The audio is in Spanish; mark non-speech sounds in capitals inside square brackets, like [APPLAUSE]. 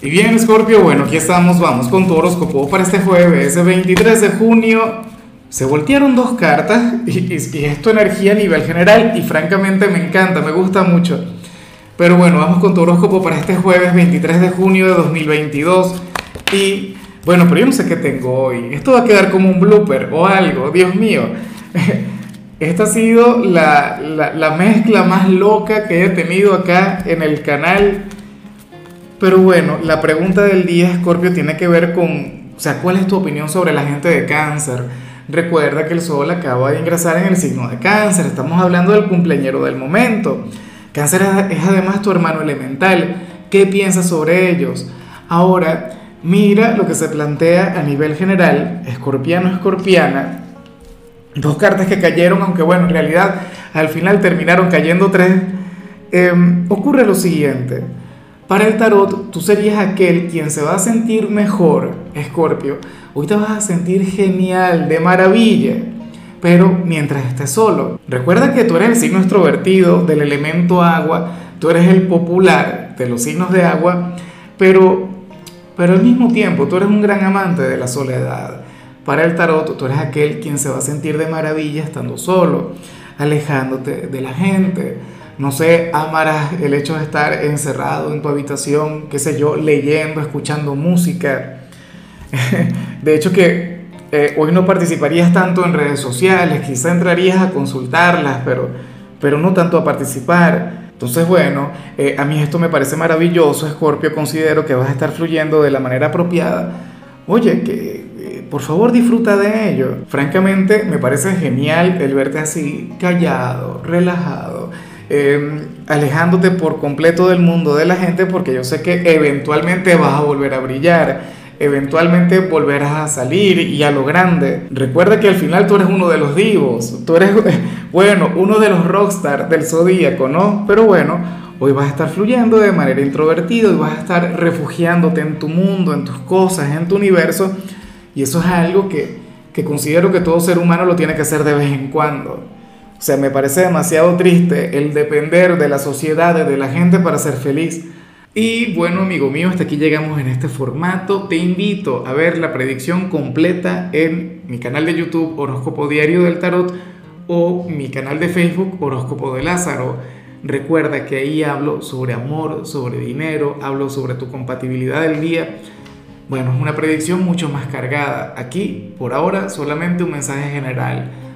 Y bien, Scorpio, bueno, aquí estamos, vamos con tu horóscopo para este jueves, 23 de junio. Se voltearon dos cartas y, y, es energía a nivel general y francamente me encanta, me gusta mucho. Pero bueno, vamos con tu horóscopo para este jueves 23 de junio de 2022. Y bueno, pero yo no sé qué tengo hoy. Esto va a quedar como un blooper o algo, Dios mío. [LAUGHS] Esta ha sido la, la mezcla más loca que he tenido acá en el canal pero bueno, la pregunta del día, Scorpio, tiene que ver con, o sea, ¿cuál es tu opinión sobre la gente de cáncer? Recuerda que el Sol acaba de ingresar en el signo de cáncer, estamos hablando del cumpleañero del momento. Cáncer es además tu hermano elemental. ¿Qué piensas sobre ellos? Ahora, mira lo que se plantea a nivel general, escorpiano, escorpiana. Dos cartas que cayeron, aunque bueno, en realidad al final terminaron cayendo tres. Eh, ocurre lo siguiente. Para el tarot, tú serías aquel quien se va a sentir mejor, Escorpio. Hoy te vas a sentir genial, de maravilla, pero mientras estés solo. Recuerda que tú eres el signo extrovertido del elemento agua, tú eres el popular de los signos de agua, pero, pero al mismo tiempo tú eres un gran amante de la soledad. Para el tarot, tú eres aquel quien se va a sentir de maravilla estando solo, alejándote de la gente no sé, amarás el hecho de estar encerrado en tu habitación, qué sé yo, leyendo, escuchando música. [LAUGHS] De hecho que eh, hoy no participarías tanto en redes sociales, quizá entrarías a consultarlas, pero, pero no tanto a participar. Entonces, bueno, eh, a mí esto me parece maravilloso, Scorpio, considero que vas a estar fluyendo de la manera apropiada. Oye, que eh, por favor disfruta de ello. Francamente, me parece genial el verte así, callado, relajado eh, alejándote por completo del mundo de la gente porque yo sé que eventualmente vas a volver a brillar, eventualmente volverás a salir y a lo grande. Recuerda que al final tú eres uno de los divos, tú eres, [LAUGHS] bueno, uno de los rockstar del zodíaco, ¿no? Pero bueno, hoy vas a estar fluyendo de manera introvertida y vas a estar refugiándote en tu mundo, en tus cosas, en tu universo y eso es algo que, que considero que todo ser humano lo tiene que hacer de vez en cuando. O sea, me parece demasiado triste el depender de la sociedad, de la gente para ser feliz. Y bueno, amigo mío, hasta aquí llegamos en este formato. Te invito a ver la predicción completa en mi canal de YouTube Horóscopo Diario del Tarot o mi canal de Facebook Horóscopo de Lázaro. Recuerda que ahí hablo sobre amor, sobre dinero, hablo sobre tu compatibilidad del día. Bueno, es una predicción mucho más cargada. Aquí, por ahora, solamente un mensaje general